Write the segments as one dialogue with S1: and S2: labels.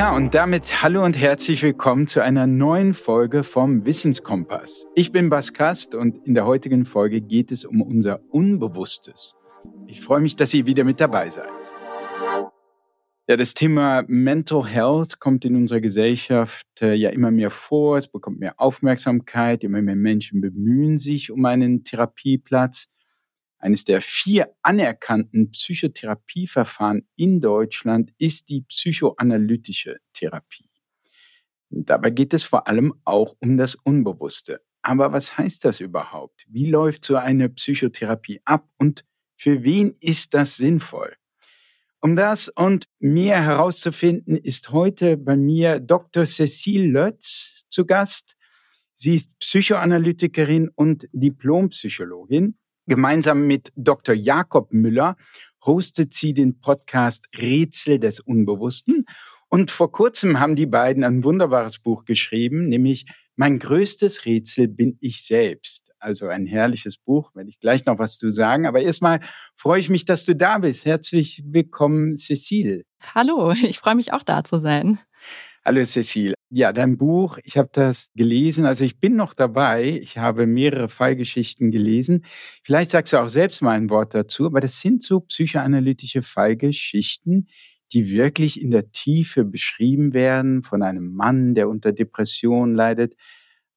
S1: Ja, und damit hallo und herzlich willkommen zu einer neuen Folge vom Wissenskompass. Ich bin Bas Kast und in der heutigen Folge geht es um unser Unbewusstes. Ich freue mich, dass ihr wieder mit dabei seid. Ja, das Thema Mental Health kommt in unserer Gesellschaft äh, ja immer mehr vor. Es bekommt mehr Aufmerksamkeit. Immer mehr Menschen bemühen sich um einen Therapieplatz. Eines der vier anerkannten Psychotherapieverfahren in Deutschland ist die psychoanalytische Therapie. Dabei geht es vor allem auch um das Unbewusste. Aber was heißt das überhaupt? Wie läuft so eine Psychotherapie ab und für wen ist das sinnvoll? Um das und mehr herauszufinden, ist heute bei mir Dr. Cecile Lötz zu Gast. Sie ist Psychoanalytikerin und Diplompsychologin. Gemeinsam mit Dr. Jakob Müller hostet sie den Podcast Rätsel des Unbewussten. Und vor kurzem haben die beiden ein wunderbares Buch geschrieben, nämlich Mein größtes Rätsel bin ich selbst. Also ein herrliches Buch, werde ich gleich noch was zu sagen. Aber erstmal freue ich mich, dass du da bist. Herzlich willkommen, Cecile.
S2: Hallo, ich freue mich auch da zu sein.
S1: Hallo Cecile. Ja, dein Buch, ich habe das gelesen. Also ich bin noch dabei. Ich habe mehrere Fallgeschichten gelesen. Vielleicht sagst du auch selbst mal ein Wort dazu, aber das sind so psychoanalytische Fallgeschichten, die wirklich in der Tiefe beschrieben werden von einem Mann, der unter Depression leidet,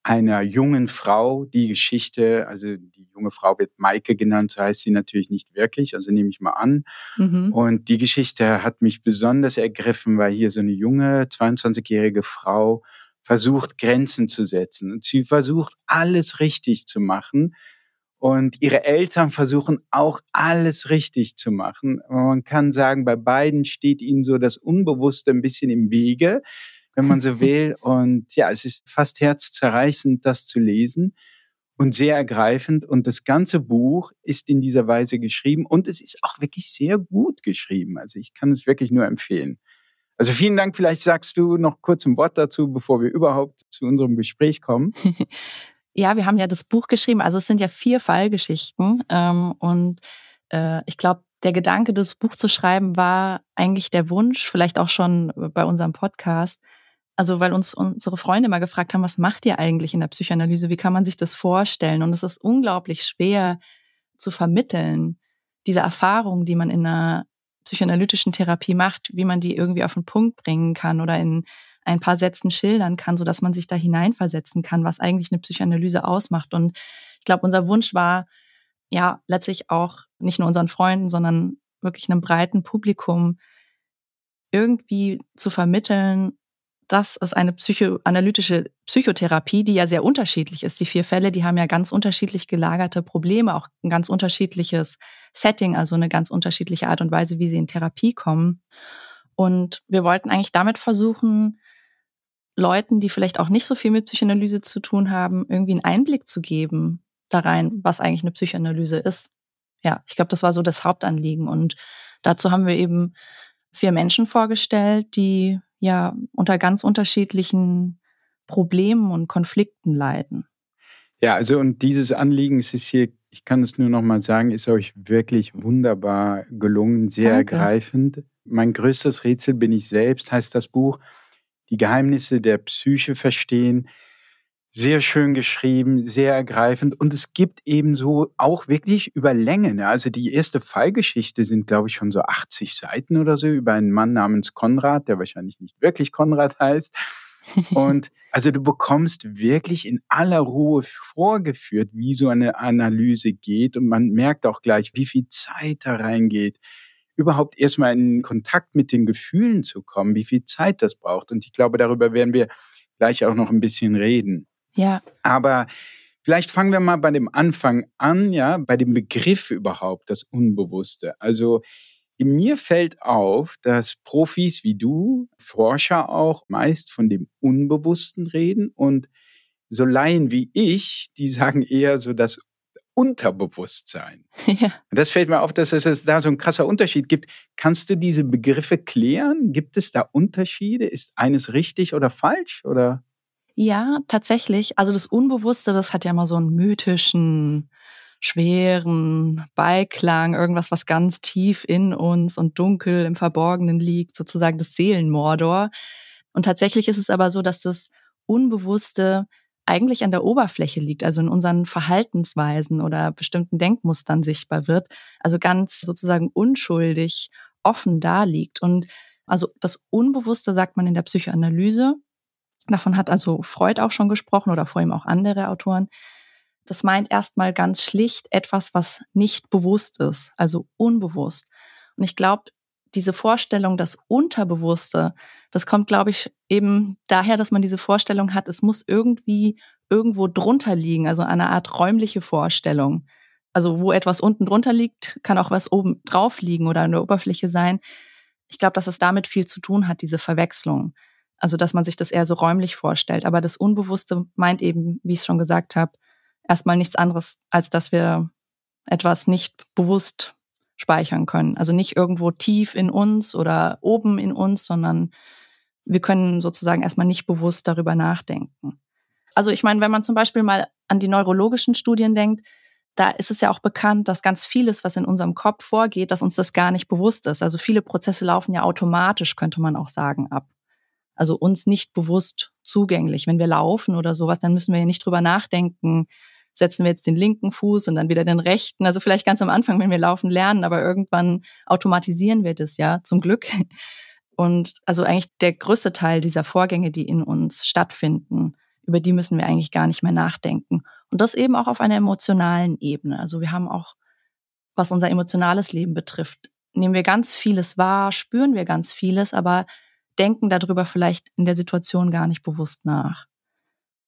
S1: einer jungen Frau. Die Geschichte, also die junge Frau wird Maike genannt, so heißt sie natürlich nicht wirklich, also nehme ich mal an. Mhm. Und die Geschichte hat mich besonders ergriffen, weil hier so eine junge, 22-jährige Frau versucht, Grenzen zu setzen. Und sie versucht, alles richtig zu machen. Und ihre Eltern versuchen auch alles richtig zu machen. Man kann sagen, bei beiden steht ihnen so das Unbewusste ein bisschen im Wege wenn man so will. Und ja, es ist fast herzzerreißend, das zu lesen und sehr ergreifend. Und das ganze Buch ist in dieser Weise geschrieben und es ist auch wirklich sehr gut geschrieben. Also ich kann es wirklich nur empfehlen. Also vielen Dank. Vielleicht sagst du noch kurz ein Wort dazu, bevor wir überhaupt zu unserem Gespräch kommen.
S2: Ja, wir haben ja das Buch geschrieben. Also es sind ja vier Fallgeschichten. Ähm, und äh, ich glaube, der Gedanke, das Buch zu schreiben, war eigentlich der Wunsch, vielleicht auch schon bei unserem Podcast, also weil uns unsere Freunde mal gefragt haben, was macht ihr eigentlich in der Psychoanalyse? Wie kann man sich das vorstellen? Und es ist unglaublich schwer zu vermitteln, diese Erfahrung, die man in einer psychoanalytischen Therapie macht, wie man die irgendwie auf den Punkt bringen kann oder in ein paar Sätzen schildern kann, so dass man sich da hineinversetzen kann, was eigentlich eine Psychoanalyse ausmacht. Und ich glaube, unser Wunsch war, ja, letztlich auch nicht nur unseren Freunden, sondern wirklich einem breiten Publikum irgendwie zu vermitteln, das ist eine psychoanalytische Psychotherapie, die ja sehr unterschiedlich ist. Die vier Fälle, die haben ja ganz unterschiedlich gelagerte Probleme, auch ein ganz unterschiedliches Setting, also eine ganz unterschiedliche Art und Weise, wie sie in Therapie kommen. Und wir wollten eigentlich damit versuchen, Leuten, die vielleicht auch nicht so viel mit Psychoanalyse zu tun haben, irgendwie einen Einblick zu geben da rein, was eigentlich eine Psychoanalyse ist. Ja, ich glaube, das war so das Hauptanliegen. Und dazu haben wir eben vier Menschen vorgestellt, die ja unter ganz unterschiedlichen Problemen und Konflikten leiden.
S1: Ja, also und dieses Anliegen ist hier, ich kann es nur noch mal sagen, ist euch wirklich wunderbar gelungen, sehr Danke. ergreifend. Mein größtes Rätsel bin ich selbst, heißt das Buch. Die Geheimnisse der Psyche verstehen. Sehr schön geschrieben, sehr ergreifend. Und es gibt eben so auch wirklich über Länge. Ne? Also die erste Fallgeschichte sind, glaube ich, schon so 80 Seiten oder so über einen Mann namens Konrad, der wahrscheinlich nicht wirklich Konrad heißt. Und also du bekommst wirklich in aller Ruhe vorgeführt, wie so eine Analyse geht. Und man merkt auch gleich, wie viel Zeit da reingeht, überhaupt erstmal in Kontakt mit den Gefühlen zu kommen, wie viel Zeit das braucht. Und ich glaube, darüber werden wir gleich auch noch ein bisschen reden.
S2: Ja.
S1: Aber vielleicht fangen wir mal bei dem Anfang an, ja, bei dem Begriff überhaupt, das Unbewusste. Also mir fällt auf, dass Profis wie du, Forscher auch, meist von dem Unbewussten reden und so Laien wie ich, die sagen eher so das Unterbewusstsein. Ja. Und das fällt mir auf, dass es da so ein krasser Unterschied gibt. Kannst du diese Begriffe klären? Gibt es da Unterschiede? Ist eines richtig oder falsch oder?
S2: Ja, tatsächlich. Also das Unbewusste, das hat ja immer so einen mythischen schweren Beiklang, irgendwas, was ganz tief in uns und dunkel im Verborgenen liegt, sozusagen das Seelenmordor. Und tatsächlich ist es aber so, dass das Unbewusste eigentlich an der Oberfläche liegt, also in unseren Verhaltensweisen oder bestimmten Denkmustern sichtbar wird, also ganz sozusagen unschuldig offen da liegt. Und also das Unbewusste sagt man in der Psychoanalyse, davon hat also Freud auch schon gesprochen oder vor ihm auch andere Autoren, das meint erstmal ganz schlicht etwas, was nicht bewusst ist, also unbewusst. Und ich glaube, diese Vorstellung, das Unterbewusste, das kommt, glaube ich, eben daher, dass man diese Vorstellung hat, es muss irgendwie irgendwo drunter liegen, also eine Art räumliche Vorstellung. Also wo etwas unten drunter liegt, kann auch was oben drauf liegen oder an der Oberfläche sein. Ich glaube, dass es damit viel zu tun hat, diese Verwechslung. Also dass man sich das eher so räumlich vorstellt. Aber das Unbewusste meint eben, wie ich es schon gesagt habe, erstmal nichts anderes, als dass wir etwas nicht bewusst speichern können. Also nicht irgendwo tief in uns oder oben in uns, sondern wir können sozusagen erstmal nicht bewusst darüber nachdenken. Also ich meine, wenn man zum Beispiel mal an die neurologischen Studien denkt, da ist es ja auch bekannt, dass ganz vieles, was in unserem Kopf vorgeht, dass uns das gar nicht bewusst ist. Also viele Prozesse laufen ja automatisch, könnte man auch sagen, ab. Also uns nicht bewusst zugänglich. Wenn wir laufen oder sowas, dann müssen wir ja nicht drüber nachdenken, setzen wir jetzt den linken Fuß und dann wieder den rechten. Also vielleicht ganz am Anfang, wenn wir laufen lernen, aber irgendwann automatisieren wir das ja, zum Glück. Und also eigentlich der größte Teil dieser Vorgänge, die in uns stattfinden, über die müssen wir eigentlich gar nicht mehr nachdenken. Und das eben auch auf einer emotionalen Ebene. Also wir haben auch, was unser emotionales Leben betrifft, nehmen wir ganz vieles wahr, spüren wir ganz vieles, aber denken darüber vielleicht in der Situation gar nicht bewusst nach.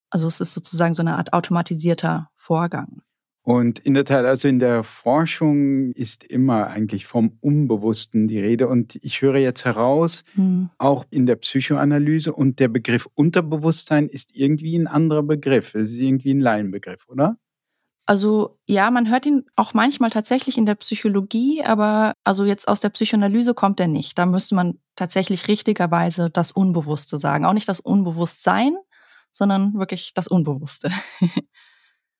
S2: Also es ist sozusagen so eine Art automatisierter Vorgang.
S1: Und in der Tat, also in der Forschung ist immer eigentlich vom Unbewussten die Rede. Und ich höre jetzt heraus, hm. auch in der Psychoanalyse und der Begriff Unterbewusstsein ist irgendwie ein anderer Begriff. Es ist irgendwie ein Laienbegriff, oder?
S2: Also ja, man hört ihn auch manchmal tatsächlich in der Psychologie, aber also jetzt aus der Psychoanalyse kommt er nicht. Da müsste man tatsächlich richtigerweise das Unbewusste sagen. Auch nicht das Unbewusstsein, sondern wirklich das Unbewusste.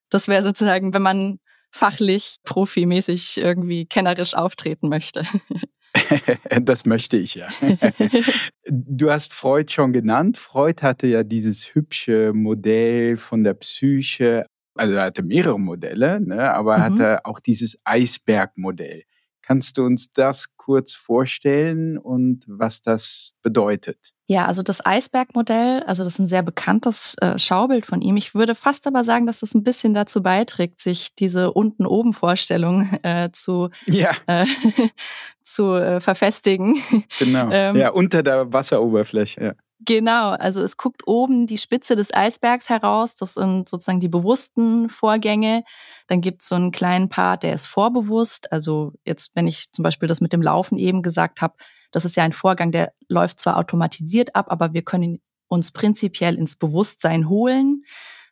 S2: das wäre sozusagen, wenn man fachlich, profimäßig irgendwie kennerisch auftreten möchte.
S1: das möchte ich ja. Du hast Freud schon genannt. Freud hatte ja dieses hübsche Modell von der Psyche. Also er hatte mehrere Modelle, ne, aber er mhm. hatte auch dieses Eisbergmodell. Kannst du uns das kurz vorstellen und was das bedeutet?
S2: Ja, also das Eisbergmodell, also das ist ein sehr bekanntes äh, Schaubild von ihm. Ich würde fast aber sagen, dass das ein bisschen dazu beiträgt, sich diese unten-oben-Vorstellung äh, zu, ja. äh, zu äh, verfestigen.
S1: Genau. ähm, ja, unter der Wasseroberfläche. Ja.
S2: Genau, also es guckt oben die Spitze des Eisbergs heraus. Das sind sozusagen die bewussten Vorgänge. Dann gibt es so einen kleinen Part, der ist vorbewusst. Also jetzt, wenn ich zum Beispiel das mit dem Laufen eben gesagt habe, das ist ja ein Vorgang, der läuft zwar automatisiert ab, aber wir können uns prinzipiell ins Bewusstsein holen.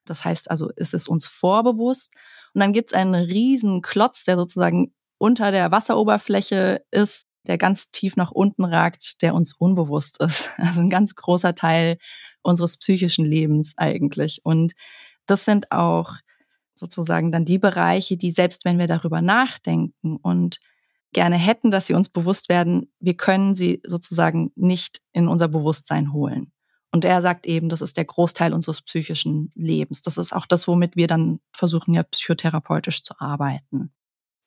S2: Das heißt also, es ist uns vorbewusst. Und dann gibt es einen riesen Klotz, der sozusagen unter der Wasseroberfläche ist, der ganz tief nach unten ragt, der uns unbewusst ist. Also ein ganz großer Teil unseres psychischen Lebens eigentlich. Und das sind auch sozusagen dann die Bereiche, die selbst wenn wir darüber nachdenken und gerne hätten, dass sie uns bewusst werden, wir können sie sozusagen nicht in unser Bewusstsein holen. Und er sagt eben, das ist der Großteil unseres psychischen Lebens. Das ist auch das, womit wir dann versuchen, ja psychotherapeutisch zu arbeiten.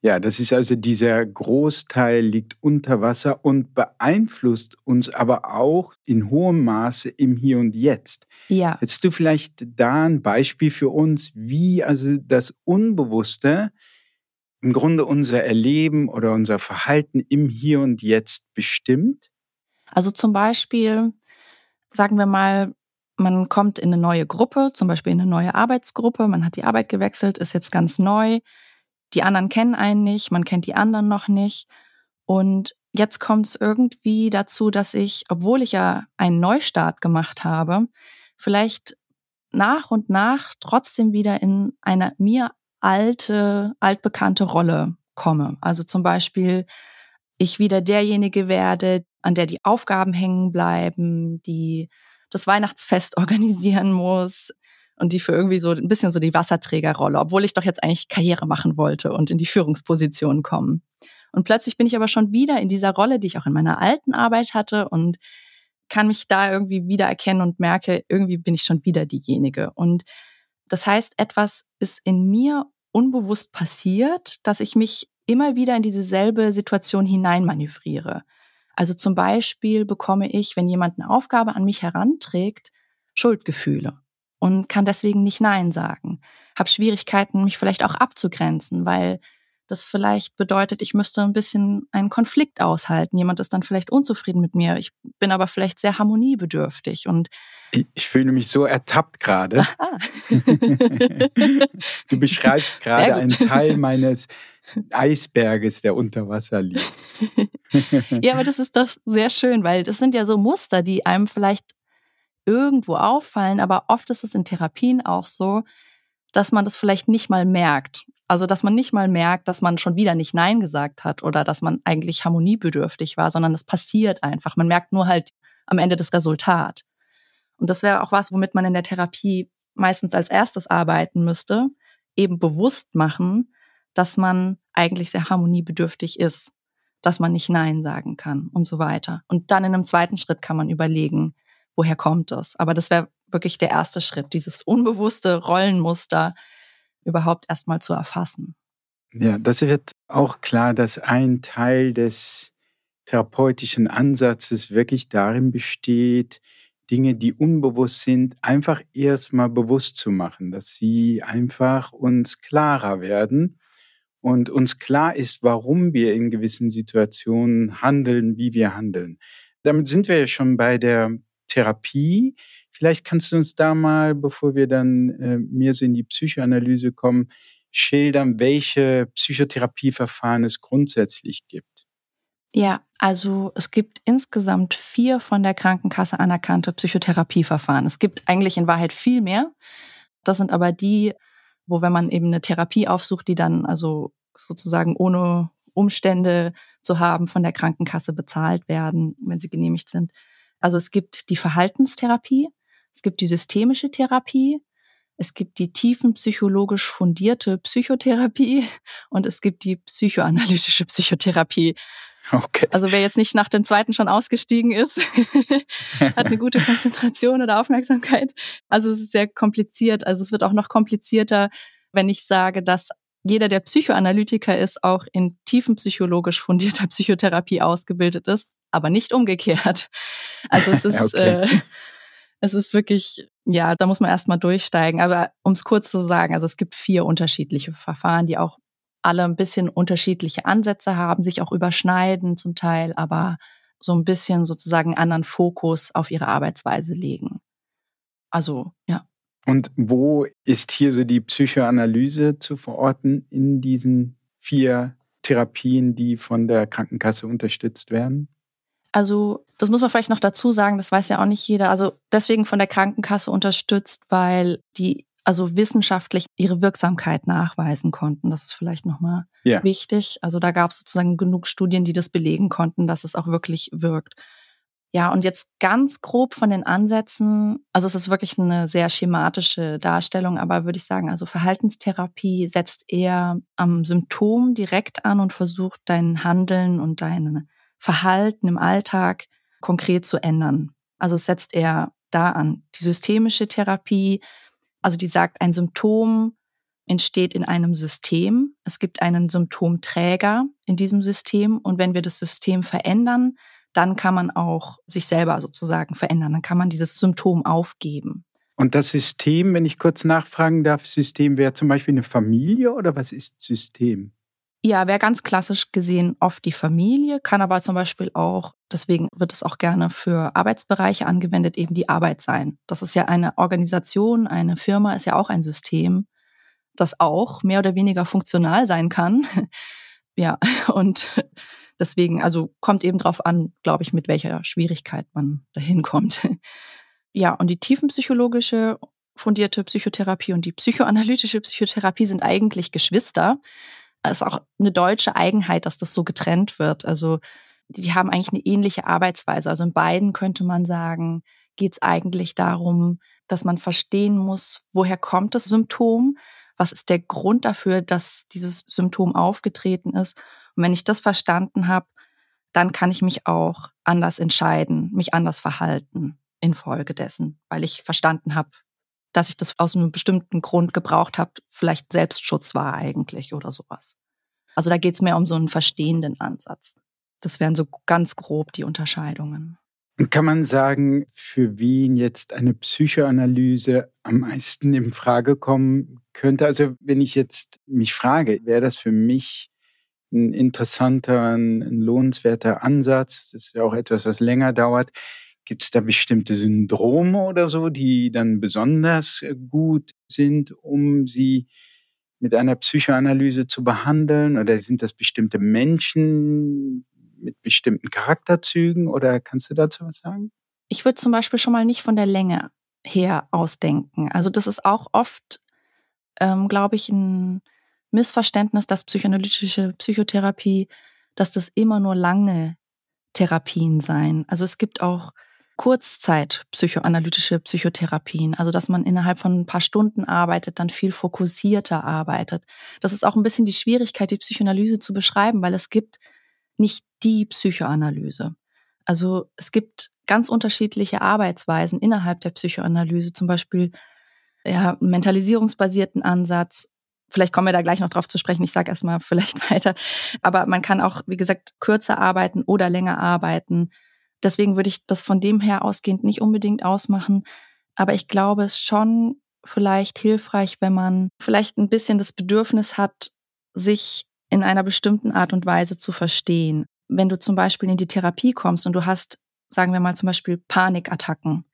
S1: Ja, das ist also dieser Großteil liegt unter Wasser und beeinflusst uns aber auch in hohem Maße im Hier und Jetzt. Ja. Hättest du vielleicht da ein Beispiel für uns, wie also das Unbewusste im Grunde unser Erleben oder unser Verhalten im Hier und Jetzt bestimmt?
S2: Also zum Beispiel, sagen wir mal, man kommt in eine neue Gruppe, zum Beispiel in eine neue Arbeitsgruppe, man hat die Arbeit gewechselt, ist jetzt ganz neu die anderen kennen einen nicht, man kennt die anderen noch nicht. Und jetzt kommt es irgendwie dazu, dass ich, obwohl ich ja einen Neustart gemacht habe, vielleicht nach und nach trotzdem wieder in eine mir alte, altbekannte Rolle komme. Also zum Beispiel, ich wieder derjenige werde, an der die Aufgaben hängen bleiben, die das Weihnachtsfest organisieren muss, und die für irgendwie so ein bisschen so die Wasserträgerrolle, obwohl ich doch jetzt eigentlich Karriere machen wollte und in die Führungsposition kommen. Und plötzlich bin ich aber schon wieder in dieser Rolle, die ich auch in meiner alten Arbeit hatte und kann mich da irgendwie wiedererkennen und merke, irgendwie bin ich schon wieder diejenige. Und das heißt, etwas ist in mir unbewusst passiert, dass ich mich immer wieder in dieselbe Situation hineinmanövriere. Also zum Beispiel bekomme ich, wenn jemand eine Aufgabe an mich heranträgt, Schuldgefühle und kann deswegen nicht Nein sagen. Habe Schwierigkeiten, mich vielleicht auch abzugrenzen, weil das vielleicht bedeutet, ich müsste ein bisschen einen Konflikt aushalten. Jemand ist dann vielleicht unzufrieden mit mir. Ich bin aber vielleicht sehr harmoniebedürftig und
S1: ich, ich fühle mich so ertappt gerade. du beschreibst gerade einen Teil meines Eisberges, der unter Wasser liegt.
S2: ja, aber das ist doch sehr schön, weil das sind ja so Muster, die einem vielleicht irgendwo auffallen, aber oft ist es in Therapien auch so, dass man das vielleicht nicht mal merkt. Also, dass man nicht mal merkt, dass man schon wieder nicht Nein gesagt hat oder dass man eigentlich harmoniebedürftig war, sondern es passiert einfach. Man merkt nur halt am Ende das Resultat. Und das wäre auch was, womit man in der Therapie meistens als erstes arbeiten müsste, eben bewusst machen, dass man eigentlich sehr harmoniebedürftig ist, dass man nicht Nein sagen kann und so weiter. Und dann in einem zweiten Schritt kann man überlegen, woher kommt es. Aber das wäre wirklich der erste Schritt, dieses unbewusste Rollenmuster überhaupt erstmal zu erfassen.
S1: Ja, das wird auch klar, dass ein Teil des therapeutischen Ansatzes wirklich darin besteht, Dinge, die unbewusst sind, einfach erstmal bewusst zu machen, dass sie einfach uns klarer werden und uns klar ist, warum wir in gewissen Situationen handeln, wie wir handeln. Damit sind wir ja schon bei der Therapie. Vielleicht kannst du uns da mal, bevor wir dann äh, mehr so in die Psychoanalyse kommen, schildern, welche Psychotherapieverfahren es grundsätzlich gibt.
S2: Ja, also es gibt insgesamt vier von der Krankenkasse anerkannte Psychotherapieverfahren. Es gibt eigentlich in Wahrheit viel mehr. Das sind aber die, wo wenn man eben eine Therapie aufsucht, die dann also sozusagen ohne Umstände zu haben von der Krankenkasse bezahlt werden, wenn sie genehmigt sind. Also es gibt die Verhaltenstherapie, es gibt die systemische Therapie, es gibt die tiefenpsychologisch fundierte Psychotherapie und es gibt die psychoanalytische Psychotherapie. Okay. Also wer jetzt nicht nach dem zweiten schon ausgestiegen ist, hat eine gute Konzentration oder Aufmerksamkeit. Also es ist sehr kompliziert. Also es wird auch noch komplizierter, wenn ich sage, dass jeder, der Psychoanalytiker ist, auch in tiefenpsychologisch fundierter Psychotherapie ausgebildet ist, aber nicht umgekehrt. Also es ist okay. äh, es ist wirklich, ja, da muss man erstmal durchsteigen. Aber um es kurz zu sagen, also es gibt vier unterschiedliche Verfahren, die auch alle ein bisschen unterschiedliche Ansätze haben, sich auch überschneiden zum Teil, aber so ein bisschen sozusagen anderen Fokus auf ihre Arbeitsweise legen. Also, ja.
S1: Und wo ist hier so die Psychoanalyse zu verorten in diesen vier Therapien, die von der Krankenkasse unterstützt werden?
S2: Also, das muss man vielleicht noch dazu sagen, das weiß ja auch nicht jeder. Also, deswegen von der Krankenkasse unterstützt, weil die also wissenschaftlich ihre Wirksamkeit nachweisen konnten. Das ist vielleicht nochmal ja. wichtig. Also da gab es sozusagen genug Studien, die das belegen konnten, dass es auch wirklich wirkt. Ja, und jetzt ganz grob von den Ansätzen, also es ist wirklich eine sehr schematische Darstellung, aber würde ich sagen, also Verhaltenstherapie setzt eher am Symptom direkt an und versucht dein Handeln und deine Verhalten im Alltag konkret zu ändern. Also setzt eher da an. Die systemische Therapie, also die sagt, ein Symptom entsteht in einem System. Es gibt einen Symptomträger in diesem System und wenn wir das System verändern, dann kann man auch sich selber sozusagen verändern. Dann kann man dieses Symptom aufgeben.
S1: Und das System, wenn ich kurz nachfragen darf, System wäre zum Beispiel eine Familie oder was ist System?
S2: Ja, wäre ganz klassisch gesehen oft die Familie, kann aber zum Beispiel auch, deswegen wird es auch gerne für Arbeitsbereiche angewendet, eben die Arbeit sein. Das ist ja eine Organisation, eine Firma ist ja auch ein System, das auch mehr oder weniger funktional sein kann. ja, und deswegen, also kommt eben drauf an, glaube ich, mit welcher Schwierigkeit man dahin kommt. ja, und die tiefenpsychologische fundierte Psychotherapie und die psychoanalytische Psychotherapie sind eigentlich Geschwister ist auch eine deutsche Eigenheit, dass das so getrennt wird. Also die haben eigentlich eine ähnliche Arbeitsweise. Also in beiden könnte man sagen, geht es eigentlich darum, dass man verstehen muss, woher kommt das Symptom, was ist der Grund dafür, dass dieses Symptom aufgetreten ist. Und wenn ich das verstanden habe, dann kann ich mich auch anders entscheiden, mich anders verhalten infolgedessen, weil ich verstanden habe, dass ich das aus einem bestimmten Grund gebraucht habe, vielleicht Selbstschutz war eigentlich oder sowas. Also da geht es mehr um so einen verstehenden Ansatz. Das wären so ganz grob die Unterscheidungen.
S1: Kann man sagen, für wen jetzt eine Psychoanalyse am meisten in Frage kommen könnte? Also wenn ich jetzt mich frage, wäre das für mich ein interessanter, ein lohnenswerter Ansatz? Das ist ja auch etwas, was länger dauert. Gibt es da bestimmte Syndrome oder so, die dann besonders äh, gut sind, um sie mit einer Psychoanalyse zu behandeln? Oder sind das bestimmte Menschen mit bestimmten Charakterzügen? Oder kannst du dazu was sagen?
S2: Ich würde zum Beispiel schon mal nicht von der Länge her ausdenken. Also das ist auch oft, ähm, glaube ich, ein Missverständnis, dass psychoanalytische Psychotherapie, dass das immer nur lange Therapien seien. Also es gibt auch Kurzzeit psychoanalytische Psychotherapien, also dass man innerhalb von ein paar Stunden arbeitet, dann viel fokussierter arbeitet. Das ist auch ein bisschen die Schwierigkeit, die Psychoanalyse zu beschreiben, weil es gibt nicht die Psychoanalyse. Also es gibt ganz unterschiedliche Arbeitsweisen innerhalb der Psychoanalyse, zum Beispiel ja, einen mentalisierungsbasierten Ansatz. Vielleicht kommen wir da gleich noch drauf zu sprechen. Ich sage erstmal vielleicht weiter. Aber man kann auch, wie gesagt, kürzer arbeiten oder länger arbeiten. Deswegen würde ich das von dem her ausgehend nicht unbedingt ausmachen. Aber ich glaube, es ist schon vielleicht hilfreich, wenn man vielleicht ein bisschen das Bedürfnis hat, sich in einer bestimmten Art und Weise zu verstehen. Wenn du zum Beispiel in die Therapie kommst und du hast, sagen wir mal zum Beispiel Panikattacken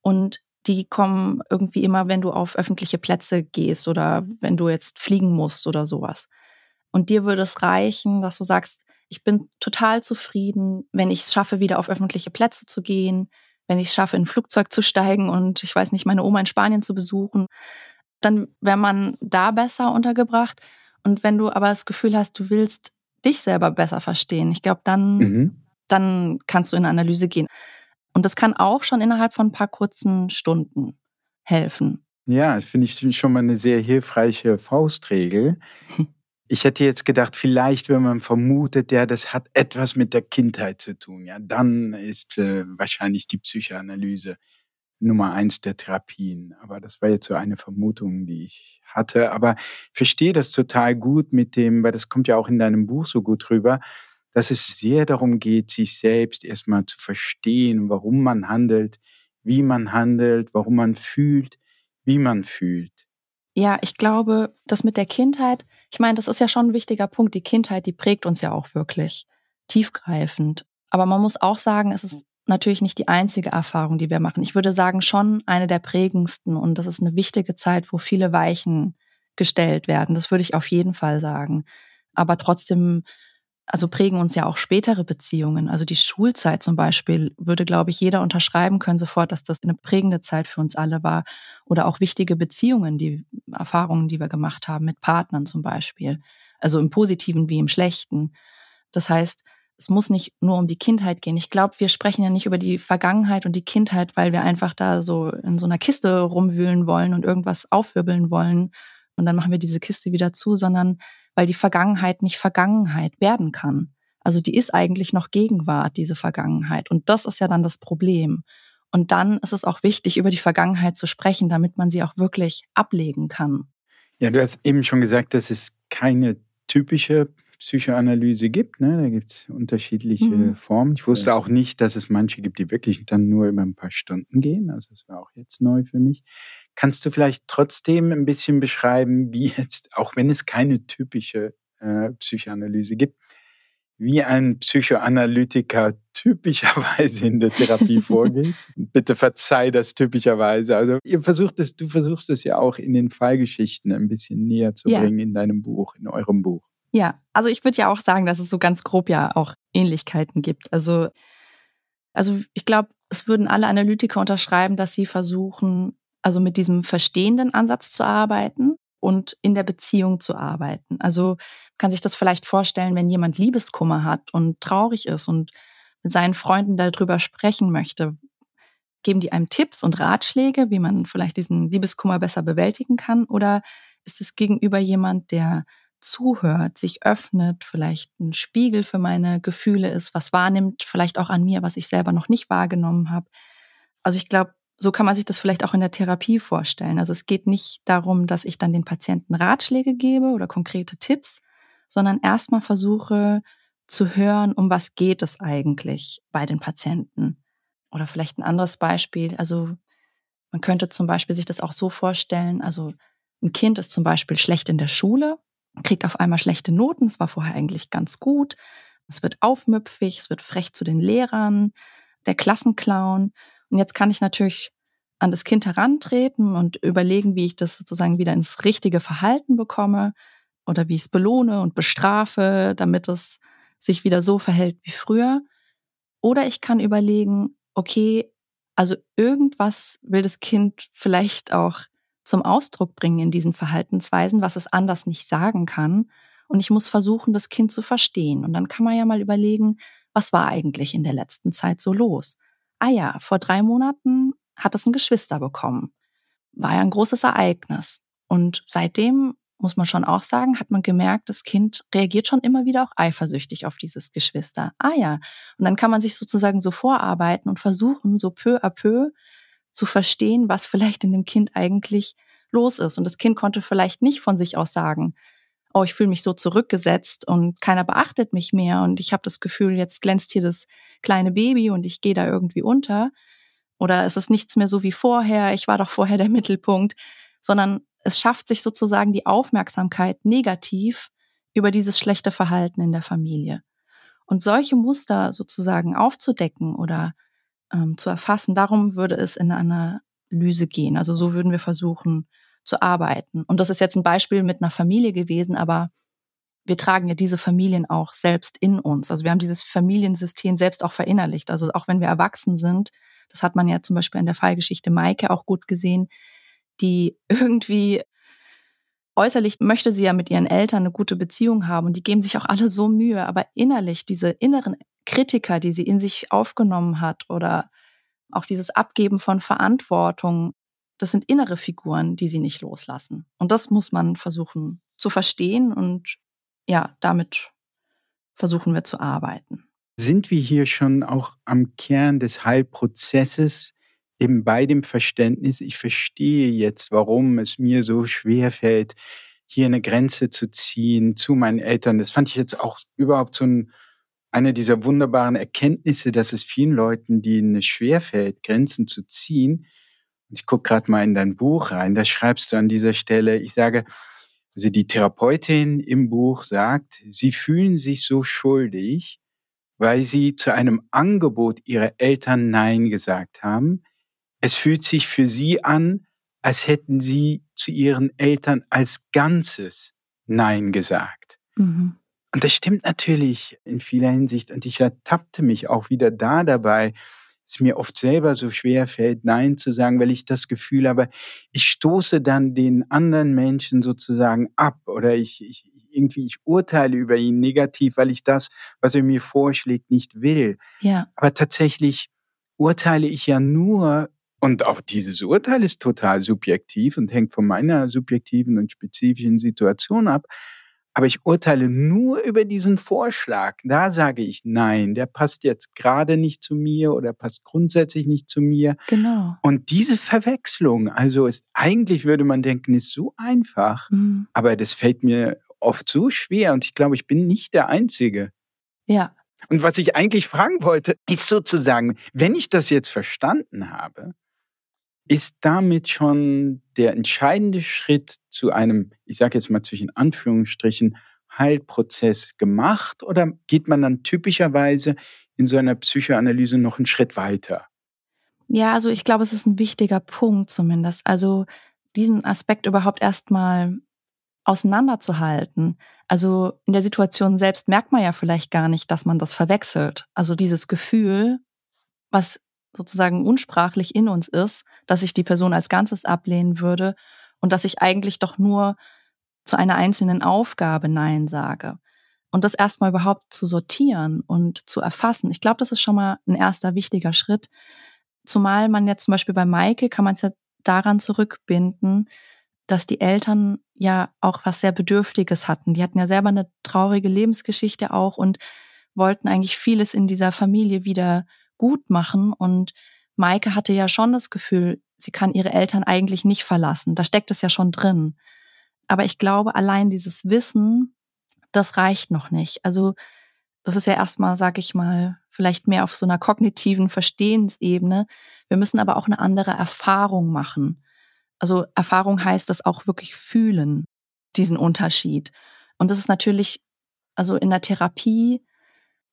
S2: und die kommen irgendwie immer, wenn du auf öffentliche Plätze gehst oder wenn du jetzt fliegen musst oder sowas. Und dir würde es reichen, dass du sagst, ich bin total zufrieden, wenn ich es schaffe, wieder auf öffentliche Plätze zu gehen, wenn ich es schaffe, in ein Flugzeug zu steigen und ich weiß nicht, meine Oma in Spanien zu besuchen. Dann wäre man da besser untergebracht. Und wenn du aber das Gefühl hast, du willst dich selber besser verstehen, ich glaube, dann, mhm. dann kannst du in eine Analyse gehen. Und das kann auch schon innerhalb von ein paar kurzen Stunden helfen.
S1: Ja, finde ich schon mal eine sehr hilfreiche Faustregel. Ich hätte jetzt gedacht, vielleicht, wenn man vermutet, ja, das hat etwas mit der Kindheit zu tun, ja, dann ist äh, wahrscheinlich die Psychoanalyse Nummer eins der Therapien. Aber das war jetzt so eine Vermutung, die ich hatte. Aber verstehe das total gut mit dem, weil das kommt ja auch in deinem Buch so gut rüber, dass es sehr darum geht, sich selbst erstmal zu verstehen, warum man handelt, wie man handelt, warum man fühlt, wie man fühlt.
S2: Ja, ich glaube, das mit der Kindheit, ich meine, das ist ja schon ein wichtiger Punkt. Die Kindheit, die prägt uns ja auch wirklich tiefgreifend. Aber man muss auch sagen, es ist natürlich nicht die einzige Erfahrung, die wir machen. Ich würde sagen, schon eine der prägendsten. Und das ist eine wichtige Zeit, wo viele Weichen gestellt werden. Das würde ich auf jeden Fall sagen. Aber trotzdem also prägen uns ja auch spätere Beziehungen. Also die Schulzeit zum Beispiel würde, glaube ich, jeder unterschreiben können sofort, dass das eine prägende Zeit für uns alle war. Oder auch wichtige Beziehungen, die Erfahrungen, die wir gemacht haben mit Partnern zum Beispiel. Also im Positiven wie im Schlechten. Das heißt, es muss nicht nur um die Kindheit gehen. Ich glaube, wir sprechen ja nicht über die Vergangenheit und die Kindheit, weil wir einfach da so in so einer Kiste rumwühlen wollen und irgendwas aufwirbeln wollen. Und dann machen wir diese Kiste wieder zu, sondern weil die Vergangenheit nicht Vergangenheit werden kann. Also die ist eigentlich noch Gegenwart, diese Vergangenheit. Und das ist ja dann das Problem. Und dann ist es auch wichtig, über die Vergangenheit zu sprechen, damit man sie auch wirklich ablegen kann.
S1: Ja, du hast eben schon gesagt, dass es keine typische Psychoanalyse gibt. Ne? Da gibt es unterschiedliche mhm. Formen. Ich wusste auch nicht, dass es manche gibt, die wirklich dann nur über ein paar Stunden gehen. Also das war auch jetzt neu für mich. Kannst du vielleicht trotzdem ein bisschen beschreiben, wie jetzt, auch wenn es keine typische äh, Psychoanalyse gibt, wie ein Psychoanalytiker typischerweise in der Therapie vorgeht. Bitte verzeih das typischerweise. Also ihr versucht es, du versuchst es ja auch in den Fallgeschichten ein bisschen näher zu bringen ja. in deinem Buch, in eurem Buch.
S2: Ja, also ich würde ja auch sagen, dass es so ganz grob ja auch Ähnlichkeiten gibt. Also, also ich glaube, es würden alle Analytiker unterschreiben, dass sie versuchen, also mit diesem verstehenden Ansatz zu arbeiten und in der Beziehung zu arbeiten. Also kann sich das vielleicht vorstellen, wenn jemand Liebeskummer hat und traurig ist und mit seinen Freunden darüber sprechen möchte. geben die einem Tipps und Ratschläge, wie man vielleicht diesen Liebeskummer besser bewältigen kann? Oder ist es gegenüber jemand, der zuhört, sich öffnet, vielleicht ein Spiegel für meine Gefühle ist, was wahrnimmt, vielleicht auch an mir, was ich selber noch nicht wahrgenommen habe? Also ich glaube, so kann man sich das vielleicht auch in der Therapie vorstellen. Also es geht nicht darum, dass ich dann den Patienten Ratschläge gebe oder konkrete Tipps, sondern erstmal versuche zu hören, um was geht es eigentlich bei den Patienten. Oder vielleicht ein anderes Beispiel. Also man könnte zum Beispiel sich das auch so vorstellen. Also ein Kind ist zum Beispiel schlecht in der Schule, kriegt auf einmal schlechte Noten. Es war vorher eigentlich ganz gut. Es wird aufmüpfig, es wird frech zu den Lehrern, der Klassenclown. Und jetzt kann ich natürlich an das Kind herantreten und überlegen, wie ich das sozusagen wieder ins richtige Verhalten bekomme oder wie ich es belohne und bestrafe, damit es sich wieder so verhält wie früher. Oder ich kann überlegen, okay, also irgendwas will das Kind vielleicht auch zum Ausdruck bringen in diesen Verhaltensweisen, was es anders nicht sagen kann. Und ich muss versuchen, das Kind zu verstehen. Und dann kann man ja mal überlegen, was war eigentlich in der letzten Zeit so los? Ah ja, vor drei Monaten hat es ein Geschwister bekommen. War ja ein großes Ereignis. Und seitdem muss man schon auch sagen, hat man gemerkt, das Kind reagiert schon immer wieder auch eifersüchtig auf dieses Geschwister. Ah ja. Und dann kann man sich sozusagen so vorarbeiten und versuchen, so peu à peu zu verstehen, was vielleicht in dem Kind eigentlich los ist. Und das Kind konnte vielleicht nicht von sich aus sagen, oh, ich fühle mich so zurückgesetzt und keiner beachtet mich mehr und ich habe das Gefühl, jetzt glänzt hier das kleine Baby und ich gehe da irgendwie unter. Oder es ist nichts mehr so wie vorher, ich war doch vorher der Mittelpunkt, sondern es schafft sich sozusagen die Aufmerksamkeit negativ über dieses schlechte Verhalten in der Familie. Und solche Muster sozusagen aufzudecken oder ähm, zu erfassen, darum würde es in einer Analyse gehen. Also so würden wir versuchen zu arbeiten. Und das ist jetzt ein Beispiel mit einer Familie gewesen, aber wir tragen ja diese Familien auch selbst in uns. Also wir haben dieses Familiensystem selbst auch verinnerlicht. Also auch wenn wir erwachsen sind, das hat man ja zum Beispiel in der Fallgeschichte Maike auch gut gesehen, die irgendwie äußerlich möchte sie ja mit ihren Eltern eine gute Beziehung haben und die geben sich auch alle so Mühe, aber innerlich diese inneren Kritiker, die sie in sich aufgenommen hat oder auch dieses Abgeben von Verantwortung, das sind innere Figuren, die sie nicht loslassen. Und das muss man versuchen zu verstehen und ja, damit versuchen wir zu arbeiten.
S1: Sind wir hier schon auch am Kern des Heilprozesses, eben bei dem Verständnis, ich verstehe jetzt, warum es mir so schwer fällt, hier eine Grenze zu ziehen zu meinen Eltern. Das fand ich jetzt auch überhaupt so ein, eine dieser wunderbaren Erkenntnisse, dass es vielen Leuten, denen es schwerfällt, Grenzen zu ziehen. Und ich gucke gerade mal in dein Buch rein, da schreibst du an dieser Stelle, ich sage, also die Therapeutin im Buch sagt, sie fühlen sich so schuldig, weil sie zu einem Angebot ihrer Eltern Nein gesagt haben, es fühlt sich für sie an, als hätten sie zu ihren Eltern als Ganzes Nein gesagt. Mhm. Und das stimmt natürlich in vieler Hinsicht. Und ich ertappte mich auch wieder da dabei, es mir oft selber so schwer fällt, Nein zu sagen, weil ich das Gefühl habe, ich stoße dann den anderen Menschen sozusagen ab oder ich, ich irgendwie, ich urteile über ihn negativ, weil ich das, was er mir vorschlägt, nicht will. Ja. Aber tatsächlich urteile ich ja nur und auch dieses Urteil ist total subjektiv und hängt von meiner subjektiven und spezifischen Situation ab. Aber ich urteile nur über diesen Vorschlag. Da sage ich, nein, der passt jetzt gerade nicht zu mir oder passt grundsätzlich nicht zu mir.
S2: Genau.
S1: Und diese Verwechslung, also ist eigentlich, würde man denken, ist so einfach. Mhm. Aber das fällt mir oft so schwer und ich glaube, ich bin nicht der Einzige.
S2: Ja.
S1: Und was ich eigentlich fragen wollte, ist sozusagen, wenn ich das jetzt verstanden habe, ist damit schon der entscheidende Schritt zu einem, ich sage jetzt mal zwischen Anführungsstrichen, Heilprozess gemacht oder geht man dann typischerweise in so einer Psychoanalyse noch einen Schritt weiter?
S2: Ja, also ich glaube, es ist ein wichtiger Punkt zumindest. Also diesen Aspekt überhaupt erstmal auseinanderzuhalten. Also in der Situation selbst merkt man ja vielleicht gar nicht, dass man das verwechselt. Also dieses Gefühl, was sozusagen unsprachlich in uns ist, dass ich die Person als Ganzes ablehnen würde und dass ich eigentlich doch nur zu einer einzelnen Aufgabe Nein sage. Und das erstmal überhaupt zu sortieren und zu erfassen. Ich glaube, das ist schon mal ein erster wichtiger Schritt. Zumal man jetzt zum Beispiel bei Maike kann man es ja daran zurückbinden, dass die Eltern ja auch was sehr Bedürftiges hatten. Die hatten ja selber eine traurige Lebensgeschichte auch und wollten eigentlich vieles in dieser Familie wieder gut machen. Und Maike hatte ja schon das Gefühl, sie kann ihre Eltern eigentlich nicht verlassen. Da steckt es ja schon drin. Aber ich glaube, allein dieses Wissen, das reicht noch nicht. Also das ist ja erstmal, sag ich mal, vielleicht mehr auf so einer kognitiven Verstehensebene. Wir müssen aber auch eine andere Erfahrung machen. Also Erfahrung heißt das auch wirklich fühlen, diesen Unterschied. Und das ist natürlich, also in der Therapie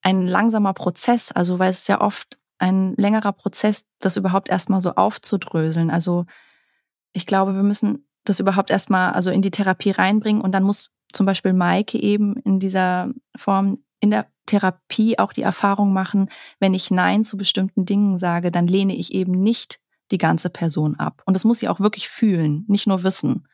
S2: ein langsamer Prozess, also weil es ja oft ein längerer Prozess, das überhaupt erstmal so aufzudröseln. Also ich glaube, wir müssen das überhaupt erstmal also in die Therapie reinbringen und dann muss zum Beispiel Maike eben in dieser Form in der Therapie auch die Erfahrung machen, wenn ich Nein zu bestimmten Dingen sage, dann lehne ich eben nicht die ganze Person ab. Und das muss sie auch wirklich fühlen, nicht nur wissen.